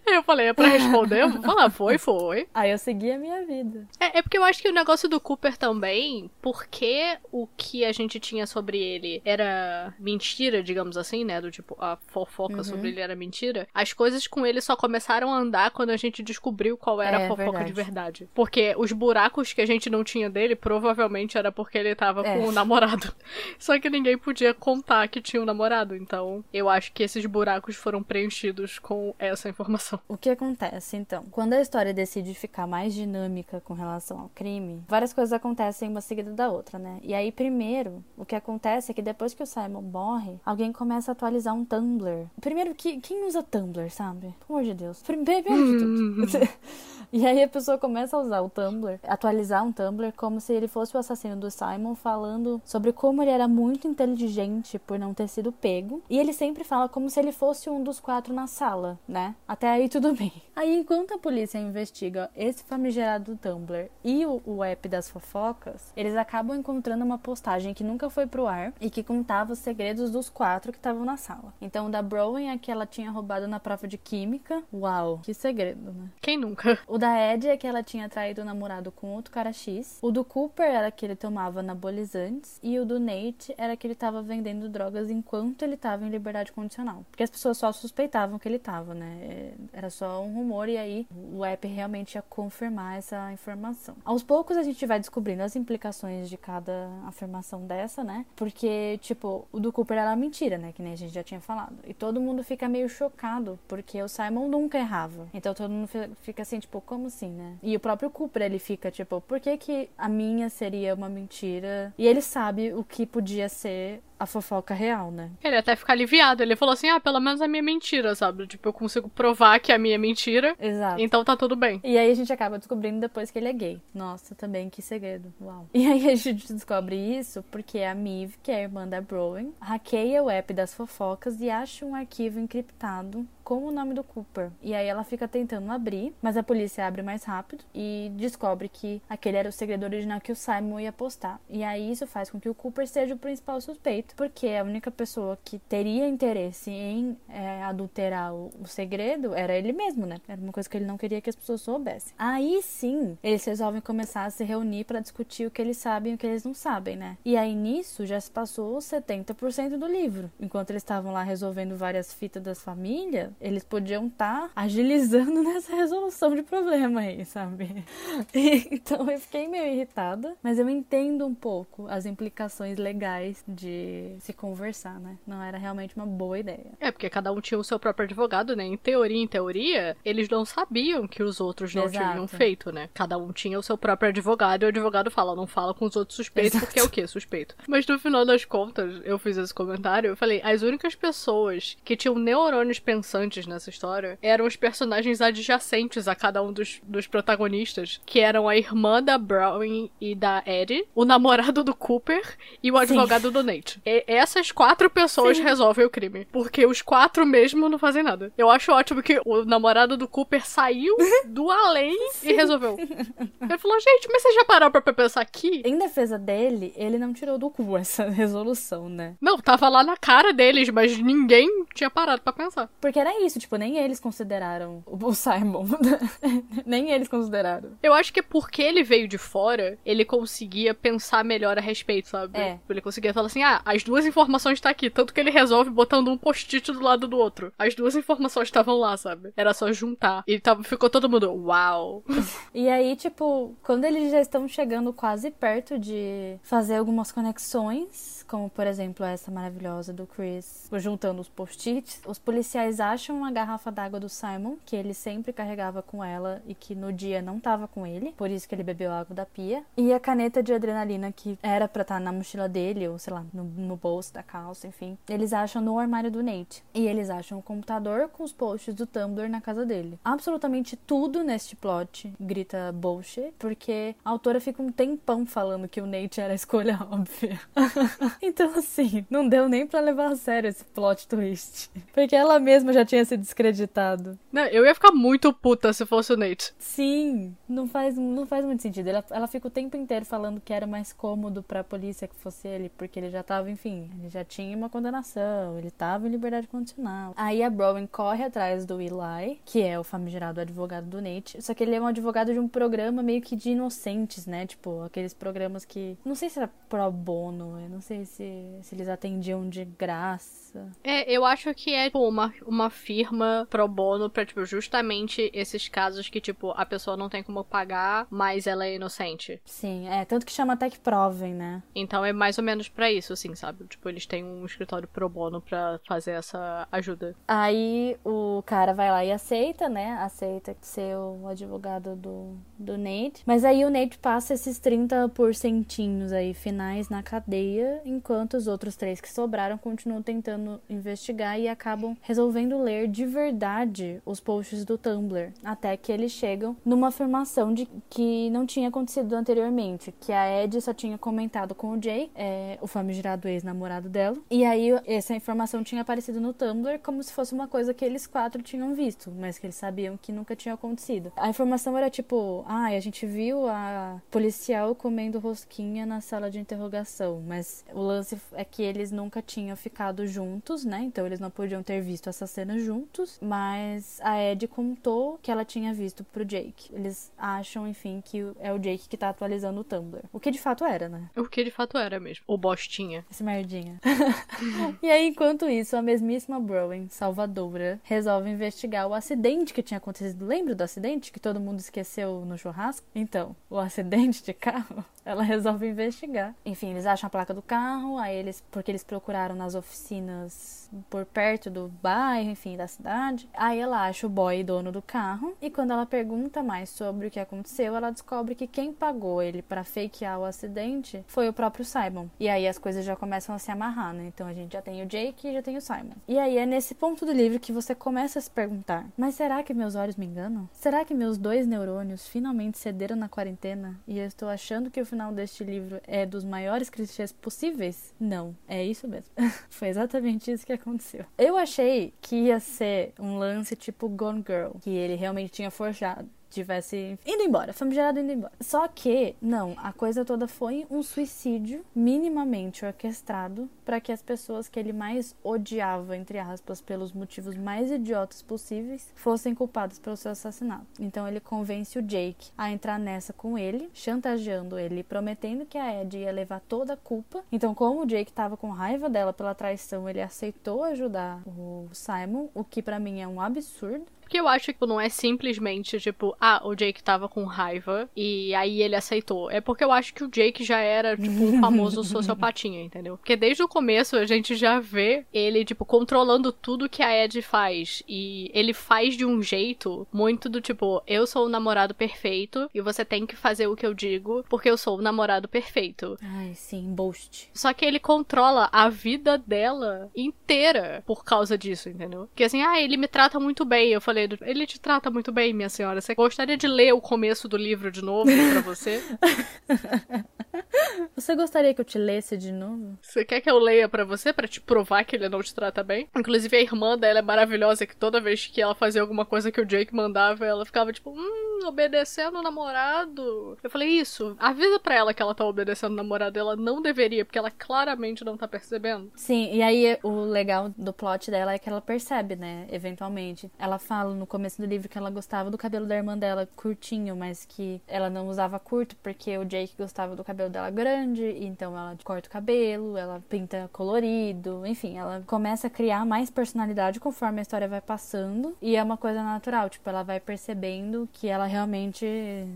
Eu falei, é pra responder? Eu vou falar, foi, foi. Aí eu segui a minha vida. É, é porque eu acho que o negócio do Cooper também, porque o que a gente tinha sobre ele era mentira, digamos assim, né? Do tipo, a fofoca uhum. sobre ele era mentira. As coisas com ele só começaram a andar quando a gente descobriu qual era é, a fofoca verdade. de verdade. Porque os buracos que a gente não tinha dele, provavelmente era porque ele tava é. com o namorado. <laughs> Só que ninguém podia contar que tinha um namorado. Então, eu acho que esses buracos foram preenchidos com essa informação. O que acontece, então? Quando a história decide ficar mais dinâmica com relação ao crime, várias coisas acontecem uma seguida da outra, né? E aí, primeiro, o que acontece é que depois que o Simon morre, alguém começa a atualizar um Tumblr. Primeiro, que, quem usa Tumblr, sabe? Pelo amor de Deus. Primeiro de tudo. <laughs> <laughs> e aí a pessoa começa a usar o Tumblr, atualizar um Tumblr como se ele fosse o assassino do Simon, falando sobre como ele era muito inteligente por não ter sido pego. E ele sempre fala como se ele fosse um dos quatro na sala, né? Até aí tudo <laughs> bem. Aí, enquanto a polícia investiga esse famigerado Tumblr e o, o app das fofocas, eles acabam encontrando uma postagem que nunca foi pro ar e que contava os segredos dos quatro que estavam na sala. Então, o da Browen é que ela tinha roubado na prova de química. Uau, que segredo, né? Quem nunca? <laughs> O da Ed é que ela tinha traído o namorado com outro cara X. O do Cooper era que ele tomava anabolizantes. E o do Nate era que ele estava vendendo drogas enquanto ele estava em liberdade condicional. Porque as pessoas só suspeitavam que ele estava, né? É, era só um rumor e aí o app realmente ia confirmar essa informação. Aos poucos a gente vai descobrindo as implicações de cada afirmação dessa, né? Porque, tipo, o do Cooper era mentira, né? Que nem a gente já tinha falado. E todo mundo fica meio chocado, porque o Simon nunca errava. Então todo mundo fica assim, tipo, como assim, né? E o próprio Cooper, ele fica, tipo, por que que a minha seria uma mentira? E ele sabe o que podia ser a fofoca real, né? Ele até fica aliviado. Ele falou assim: ah, pelo menos a minha é mentira, sabe? Tipo, eu consigo provar que a minha é mentira. Exato. Então tá tudo bem. E aí a gente acaba descobrindo depois que ele é gay. Nossa, também que segredo. Uau. E aí a gente descobre isso porque a Miv, que é a irmã da Browen, hackeia o app das fofocas e acha um arquivo encriptado com o nome do Cooper. E aí ela fica tentando abrir, mas a polícia abre mais rápido e descobre que aquele era o segredo original que o Simon ia postar. E aí isso faz com que o Cooper seja o principal suspeito porque a única pessoa que teria interesse em é, adulterar o, o, segredo era ele mesmo, né? Era uma coisa que ele não queria que as pessoas soubessem. Aí sim, eles resolvem começar a se reunir para discutir o que eles sabem e o que eles não sabem, né? E aí nisso já se passou 70% do livro. Enquanto eles estavam lá resolvendo várias fitas das famílias, eles podiam estar tá agilizando <laughs> nessa resolução de problema aí, sabe? <laughs> então eu fiquei meio irritada, mas eu entendo um pouco as implicações legais de se conversar, né? Não era realmente uma boa ideia. É, porque cada um tinha o seu próprio advogado, né? Em teoria, em teoria, eles não sabiam que os outros não Exato. tinham feito, né? Cada um tinha o seu próprio advogado e o advogado fala, não fala com os outros suspeitos, Exato. porque é o quê? Suspeito. Mas no final das contas, eu fiz esse comentário, eu falei, as únicas pessoas que tinham neurônios pensantes nessa história eram os personagens adjacentes a cada um dos, dos protagonistas, que eram a irmã da Brown e da Eddie, o namorado do Cooper e o advogado Sim. do Nate. E essas quatro pessoas Sim. resolvem o crime. Porque os quatro mesmo não fazem nada. Eu acho ótimo que o namorado do Cooper saiu <laughs> do além Sim. e resolveu. <laughs> Ele falou, gente, mas você já parou pra pensar aqui? Em defesa dele, ele não tirou do cu essa <laughs> resolução, né? Não, tava lá na cara deles, mas ninguém tinha parado para pensar. Porque era isso, tipo, nem eles consideraram o Simon. nem eles consideraram. Eu acho que é porque ele veio de fora, ele conseguia pensar melhor a respeito, sabe? É. Ele conseguia falar assim: ah, as duas informações estão tá aqui. Tanto que ele resolve botando um post-it do lado do outro. As duas informações estavam lá, sabe? Era só juntar. E tava, ficou todo mundo, uau. <laughs> e aí, tipo, quando eles já estão chegando quase perto de fazer algumas conexões como por exemplo essa maravilhosa do Chris, juntando os post-its. Os policiais acham a garrafa d'água do Simon, que ele sempre carregava com ela e que no dia não estava com ele, por isso que ele bebeu água da pia. E a caneta de adrenalina que era pra estar tá na mochila dele, ou sei lá, no, no bolso da calça, enfim. Eles acham no armário do Nate. E eles acham o computador com os posts do Tumblr na casa dele. Absolutamente tudo neste plot grita bullshit, porque a autora fica um tempão falando que o Nate era a escolha <laughs> óbvia. <laughs> Então, assim, não deu nem para levar a sério esse plot twist. Porque ela mesma já tinha se descreditado. Não, eu ia ficar muito puta se fosse o Nate. Sim, não faz, não faz muito sentido. Ela, ela fica o tempo inteiro falando que era mais cômodo pra polícia que fosse ele, porque ele já tava, enfim, ele já tinha uma condenação, ele tava em liberdade condicional. Aí a Browen corre atrás do Eli, que é o famigerado advogado do Nate, só que ele é um advogado de um programa meio que de inocentes, né? Tipo, aqueles programas que. Não sei se era pro bono, eu não sei se, se eles atendiam de graça. É, eu acho que é tipo, uma, uma firma pro bono pra, tipo, justamente esses casos que, tipo, a pessoa não tem como pagar, mas ela é inocente. Sim, é, tanto que chama até que provem, né? Então é mais ou menos para isso, assim, sabe? Tipo, eles têm um escritório pro bono pra fazer essa ajuda. Aí o cara vai lá e aceita, né? Aceita ser o advogado do, do Nate. Mas aí o Nate passa esses 30 porcentinhos aí finais na cadeia, enquanto os outros três que sobraram continuam tentando investigar e acabam resolvendo ler de verdade os posts do Tumblr, até que eles chegam numa afirmação de que não tinha acontecido anteriormente, que a Ed só tinha comentado com o Jay, é, o famigerado ex-namorado dela, e aí essa informação tinha aparecido no Tumblr como se fosse uma coisa que eles quatro tinham visto, mas que eles sabiam que nunca tinha acontecido. A informação era tipo, ah, a gente viu a policial comendo rosquinha na sala de interrogação, mas lance é que eles nunca tinham ficado juntos, né? Então eles não podiam ter visto essa cena juntos. Mas a Ed contou que ela tinha visto pro Jake. Eles acham, enfim, que é o Jake que tá atualizando o Tumblr. O que de fato era, né? O que de fato era mesmo. O bostinha. Esse merdinha. <laughs> e aí, enquanto isso, a mesmíssima Browen, salvadora, resolve investigar o acidente que tinha acontecido. Lembra do acidente que todo mundo esqueceu no churrasco? Então, o acidente de carro <laughs> ela resolve investigar. Enfim, eles acham a placa do carro, aí eles, porque eles procuraram nas oficinas por perto do bairro, enfim, da cidade. Aí ela acha o boy dono do carro e quando ela pergunta mais sobre o que aconteceu, ela descobre que quem pagou ele para fakear o acidente foi o próprio Simon. E aí as coisas já começam a se amarrar, né? Então a gente já tem o Jake e já tem o Simon. E aí é nesse ponto do livro que você começa a se perguntar: mas será que meus olhos me enganam? Será que meus dois neurônios finalmente cederam na quarentena e eu estou achando que o final deste livro é dos maiores clichês possíveis? Não, é isso mesmo. <laughs> Foi exatamente isso que aconteceu. Eu achei que ia ser um lance tipo Gone Girl, que ele realmente tinha forjado tivesse indo embora, famigerado indo embora. Só que, não, a coisa toda foi um suicídio minimamente orquestrado para que as pessoas que ele mais odiava, entre aspas, pelos motivos mais idiotas possíveis, fossem culpadas pelo seu assassinato. Então ele convence o Jake a entrar nessa com ele, chantageando ele, prometendo que a Ed ia levar toda a culpa. Então, como o Jake estava com raiva dela pela traição, ele aceitou ajudar o Simon, o que para mim é um absurdo porque eu acho que não é simplesmente, tipo, ah, o Jake tava com raiva e aí ele aceitou. É porque eu acho que o Jake já era, tipo, um famoso <laughs> sociopatinha, entendeu? Porque desde o começo a gente já vê ele, tipo, controlando tudo que a Ed faz. E ele faz de um jeito muito do tipo, eu sou o namorado perfeito e você tem que fazer o que eu digo porque eu sou o namorado perfeito. Ai, sim, boast. Só que ele controla a vida dela inteira por causa disso, entendeu? Porque assim, ah, ele me trata muito bem. Eu falei, ele te trata muito bem, minha senhora. Você gostaria de ler o começo do livro de novo para <laughs> você? <laughs> Você gostaria que eu te lesse de novo? Você quer que eu leia para você para te provar que ele não te trata bem? Inclusive a irmã dela é maravilhosa que toda vez que ela fazia alguma coisa que o Jake mandava, ela ficava tipo, hum, obedecendo o namorado. Eu falei isso, avisa para ela que ela tá obedecendo o namorado, ela não deveria, porque ela claramente não tá percebendo. Sim, e aí o legal do plot dela é que ela percebe, né, eventualmente. Ela fala no começo do livro que ela gostava do cabelo da irmã dela curtinho, mas que ela não usava curto porque o Jake gostava do cabelo dela grande, então ela corta o cabelo, ela pinta colorido, enfim, ela começa a criar mais personalidade conforme a história vai passando e é uma coisa natural, tipo, ela vai percebendo que ela realmente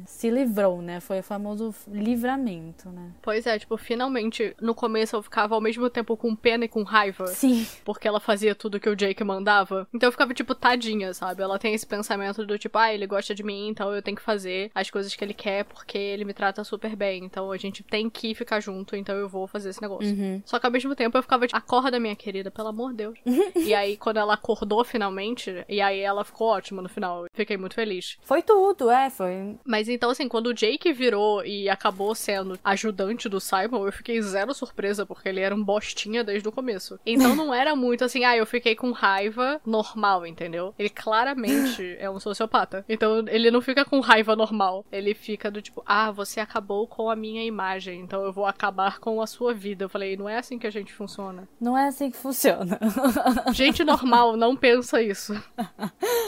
se livrou, né? Foi o famoso livramento, né? Pois é, tipo, finalmente no começo eu ficava ao mesmo tempo com pena e com raiva. Sim. Porque ela fazia tudo que o Jake mandava. Então eu ficava tipo tadinha, sabe? Ela tem esse pensamento do tipo, ah, ele gosta de mim, então eu tenho que fazer as coisas que ele quer porque ele me trata super bem. Então a gente tem que ficar junto, então eu vou fazer esse negócio. Uhum. Só que ao mesmo tempo eu ficava tipo, acorda, minha querida, pelo amor de Deus. <laughs> e aí, quando ela acordou finalmente, e aí ela ficou ótima no final. Fiquei muito feliz. Foi tudo, é, foi. Mas então, assim, quando o Jake virou e acabou sendo ajudante do Simon, eu fiquei zero surpresa, porque ele era um bostinha desde o começo. Então <laughs> não era muito assim, ah, eu fiquei com raiva normal, entendeu? Ele claramente <laughs> é um sociopata. Então ele não fica com raiva normal. Ele fica do tipo, ah, você acabou com a minha imagem, então eu vou acabar com a sua vida. Eu falei, não é assim que a gente funciona. Não é assim que funciona. <laughs> Gente normal não pensa isso.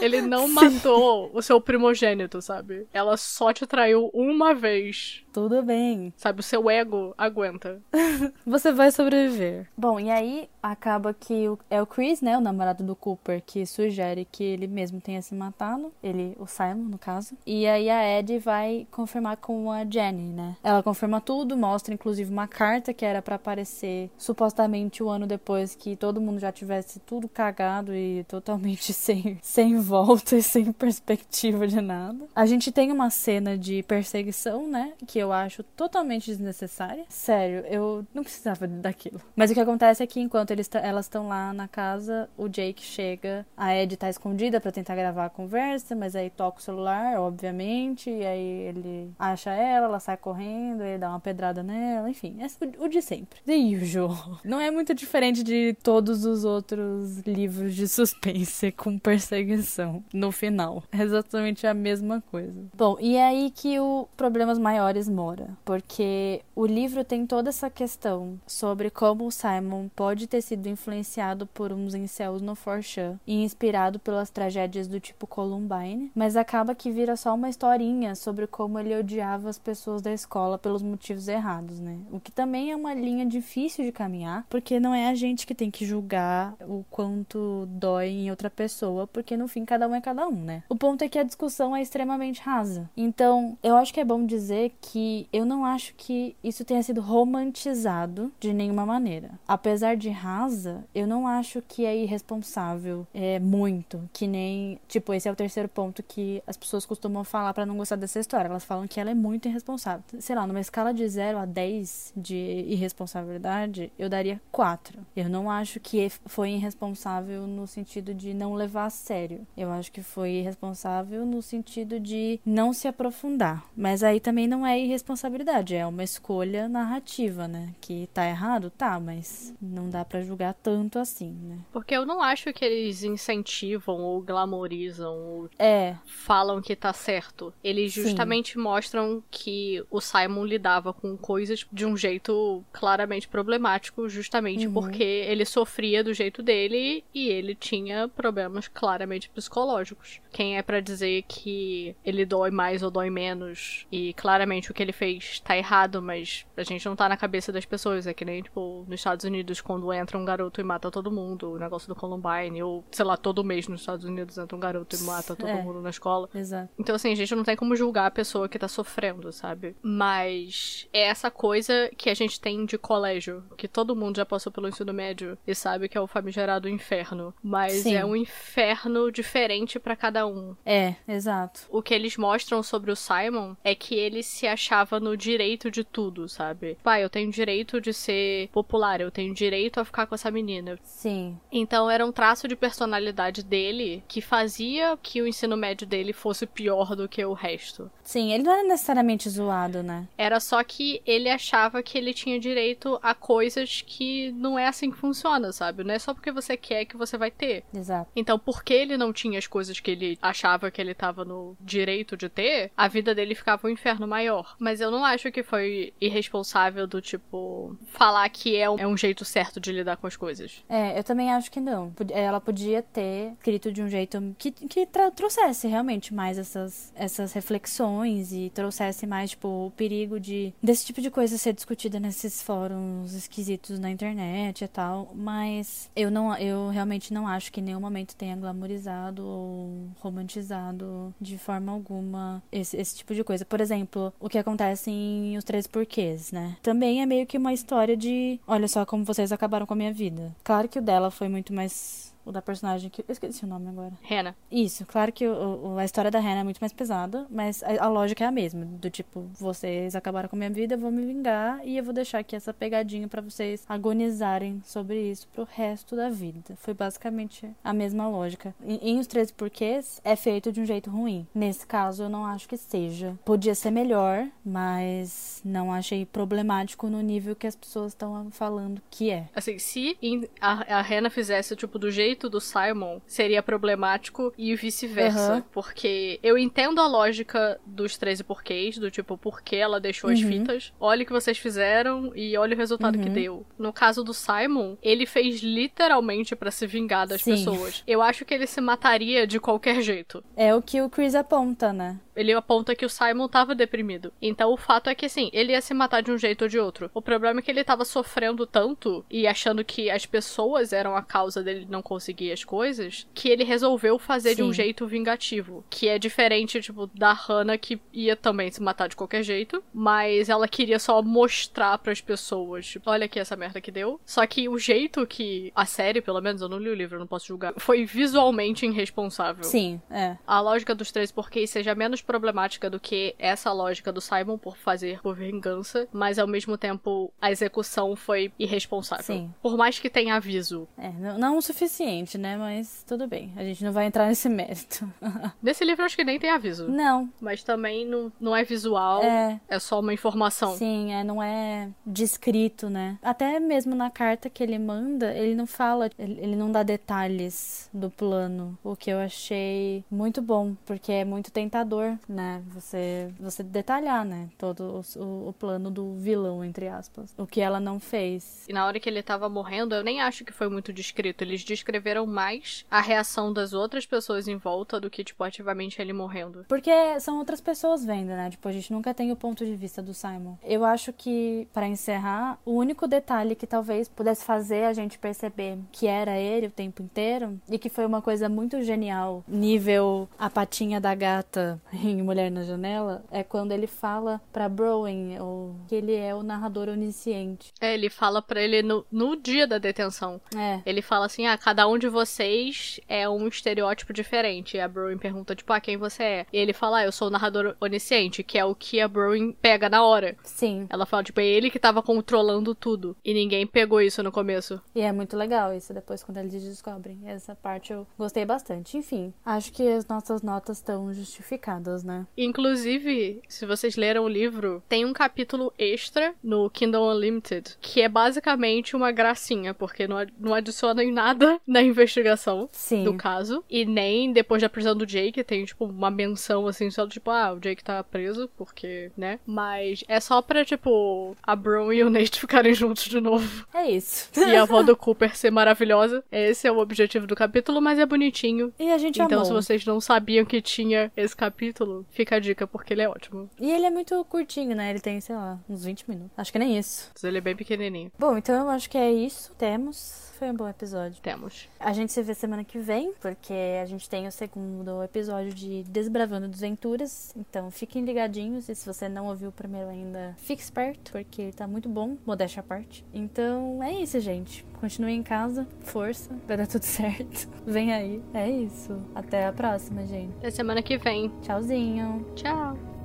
Ele não Sim. matou o seu primogênito, sabe? Ela só te traiu uma vez. Tudo bem. Sabe, o seu ego aguenta. <laughs> Você vai sobreviver. Bom, e aí acaba que o, é o Chris, né, o namorado do Cooper, que sugere que ele mesmo tenha se matado. Ele, o Simon, no caso. E aí a Ed vai confirmar com a Jenny, né? Ela confirma tudo, mostra inclusive uma carta que era para aparecer supostamente um ano depois que todo mundo já tivesse tudo cagado e totalmente <laughs> sem, sem volta e sem perspectiva de nada. A gente tem uma cena de perseguição, né? Que eu acho totalmente desnecessária. Sério, eu não precisava daquilo. Mas o que acontece é que enquanto eles elas estão lá na casa, o Jake chega, a Ed tá escondida para tentar gravar a conversa, mas aí toca o celular, obviamente, e aí ele acha ela, ela sai correndo, ele dá uma pedrada nela, enfim, é o de sempre. The usual. Não é muito diferente de todos os outros livros de suspense com perseguição no final. É exatamente a mesma coisa. Bom, e é aí que o Problemas Maiores mora, porque o livro tem toda essa questão sobre como o Simon pode ter sido influenciado por uns incels no 4chan e inspirado pelas tragédias do tipo Columbine, mas acaba que vira só uma historinha sobre como ele odiava as pessoas da escola pelos motivos errados, né? O que também é uma linha difícil de caminhar, porque não é a gente que tem que julgar o quanto dói em outra pessoa, porque no fim cada um é cada um, né? O ponto é que a discussão é extremamente rasa. Então, eu acho que é bom dizer que eu não acho que isso tenha sido romantizado de nenhuma maneira. Apesar de rasa, eu não acho que é irresponsável é muito, que nem, tipo, esse é o terceiro ponto que as pessoas costumam falar para não gostar dessa história. Elas falam que ela é muito irresponsável. Sei lá, numa escala de 0 a 10 de irresponsabilidade, eu daria 4. Eu não acho que foi irresponsável no sentido de não levar a sério. Eu acho que foi irresponsável no sentido sentido de não se aprofundar. Mas aí também não é irresponsabilidade, é uma escolha narrativa, né? Que tá errado, tá, mas não dá para julgar tanto assim, né? Porque eu não acho que eles incentivam ou glamorizam ou é. falam que tá certo. Eles justamente Sim. mostram que o Simon lidava com coisas de um jeito claramente problemático, justamente uhum. porque ele sofria do jeito dele e ele tinha problemas claramente psicológicos. Quem é para dizer que ele dói mais ou dói menos e claramente o que ele fez tá errado, mas a gente não tá na cabeça das pessoas. É que nem, tipo, nos Estados Unidos, quando entra um garoto e mata todo mundo, o negócio do Columbine, ou sei lá, todo mês nos Estados Unidos entra um garoto e mata todo é, mundo na escola. Exato. Então, assim, a gente não tem como julgar a pessoa que tá sofrendo, sabe? Mas é essa coisa que a gente tem de colégio, que todo mundo já passou pelo ensino médio e sabe que é o famigerado inferno. Mas Sim. é um inferno diferente para cada um. É, exato. O que eles mostram sobre o Simon é que ele se achava no direito de tudo, sabe? Pai, eu tenho direito de ser popular, eu tenho direito a ficar com essa menina. Sim. Então era um traço de personalidade dele que fazia que o ensino médio dele fosse pior do que o resto. Sim, ele não era necessariamente zoado, né? Era só que ele achava que ele tinha direito a coisas que não é assim que funciona, sabe? Não é só porque você quer que você vai ter. Exato. Então, porque ele não tinha as coisas que ele achava que ele tava no direito de ter, a vida dele ficava um inferno maior. Mas eu não acho que foi irresponsável do tipo falar que é um, é um jeito certo de lidar com as coisas. É, eu também acho que não. Ela podia ter escrito de um jeito que, que trouxesse realmente mais essas, essas reflexões e trouxesse mais, tipo, o perigo de desse tipo de coisa ser discutida nesses fóruns esquisitos na internet e tal. Mas eu não, eu realmente não acho que em nenhum momento tenha glamorizado ou romantizado de forma alguma esse, esse tipo de coisa. Por exemplo, o que acontece em Os Três Porquês, né? Também é meio que uma história de olha só como vocês acabaram com a minha vida. Claro que o dela foi muito mais o da personagem que. Eu esqueci o nome agora. Hannah. Isso, claro que o, o, a história da Hannah é muito mais pesada, mas a, a, lógica é a mesma. Do tipo, vocês acabaram com a minha vida, eu vou me vingar e eu vou deixar aqui essa pegadinha para vocês agonizarem sobre isso pro resto da vida. Foi basicamente a mesma lógica. Em, em Os 13 Porquês, é feito de um jeito ruim. Nesse caso, eu não acho que seja. Podia ser melhor, mas não achei problemático no nível que as pessoas estão falando que é. Assim, se a, a Hannah fizesse, tipo, do jeito jeito do Simon seria problemático e vice-versa. Uhum. Porque eu entendo a lógica dos 13 porquês, do tipo, por que ela deixou uhum. as fitas. Olha o que vocês fizeram e olha o resultado uhum. que deu. No caso do Simon, ele fez literalmente para se vingar das Sim. pessoas. Eu acho que ele se mataria de qualquer jeito. É o que o Chris aponta, né? Ele aponta que o Simon tava deprimido. Então o fato é que, assim, ele ia se matar de um jeito ou de outro. O problema é que ele tava sofrendo tanto e achando que as pessoas eram a causa dele não conseguir as coisas, que ele resolveu fazer Sim. de um jeito vingativo. Que é diferente, tipo, da Hannah, que ia também se matar de qualquer jeito, mas ela queria só mostrar para as pessoas, tipo, olha aqui essa merda que deu. Só que o jeito que a série, pelo menos eu não li o livro, eu não posso julgar, foi visualmente irresponsável. Sim, é. A lógica dos três porquês seja menos problemática do que essa lógica do Simon por fazer por vingança, mas ao mesmo tempo a execução foi irresponsável. Sim. Por mais que tenha aviso. É, não, não o suficiente, né? Mas tudo bem. A gente não vai entrar nesse mérito. <laughs> Nesse livro acho que nem tem aviso. Não. Mas também não, não é visual, é, é só uma informação. Sim, é, não é descrito, né? Até mesmo na carta que ele manda, ele não fala, ele, ele não dá detalhes do plano, o que eu achei muito bom, porque é muito tentador né? Você, você detalhar, né? Todo o, o, plano do vilão, entre aspas. O que ela não fez. E na hora que ele tava morrendo, eu nem acho que foi muito descrito. Eles descreveram mais a reação das outras pessoas em volta do que, tipo, ativamente ele morrendo. Porque são outras pessoas vendo, né? Tipo, a gente nunca tem o ponto de vista do Simon. Eu acho que, para encerrar, o único detalhe que talvez pudesse fazer a gente perceber que era ele o tempo inteiro e que foi uma coisa muito genial, nível a patinha da gata em Mulher na Janela é quando ele fala pra Browen ou que ele é o narrador onisciente. É, ele fala pra ele no, no dia da detenção. É. Ele fala assim: ah, cada um de vocês é um estereótipo diferente. E a Browen pergunta, tipo, ah, quem você é? E ele fala, ah, eu sou o narrador onisciente, que é o que a Browen pega na hora. Sim. Ela fala, tipo, é ele que tava controlando tudo. E ninguém pegou isso no começo. E é muito legal isso depois quando eles descobrem. Essa parte eu gostei bastante. Enfim, acho que as nossas notas estão justificadas né? Inclusive, se vocês leram o livro, tem um capítulo extra no Kindle Unlimited, que é basicamente uma gracinha, porque não, não adiciona em nada <laughs> na investigação Sim. do caso. E nem depois da prisão do Jake, tem, tipo, uma menção assim, só tipo, ah, o Jake tá preso, porque, né? Mas é só pra, tipo, a Bron e o Nate <laughs> ficarem juntos de novo. É isso. E a avó do <laughs> Cooper ser maravilhosa. Esse é o objetivo do capítulo, mas é bonitinho. E a gente Então, amou. se vocês não sabiam que tinha esse capítulo, fica a dica, porque ele é ótimo. E ele é muito curtinho, né? Ele tem, sei lá, uns 20 minutos. Acho que nem isso. Mas ele é bem pequenininho. Bom, então eu acho que é isso. Temos. Foi um bom episódio. Temos. A gente se vê semana que vem, porque a gente tem o segundo episódio de Desbravando Desventuras. Então fiquem ligadinhos. E se você não ouviu o primeiro ainda, fique esperto, porque ele tá muito bom, modéstia à parte. Então é isso, gente. Continue em casa, força, vai dar tudo <laughs> certo. Vem aí. É isso. Até a próxima, gente. Até semana que vem. Tchauzinho. Tchau.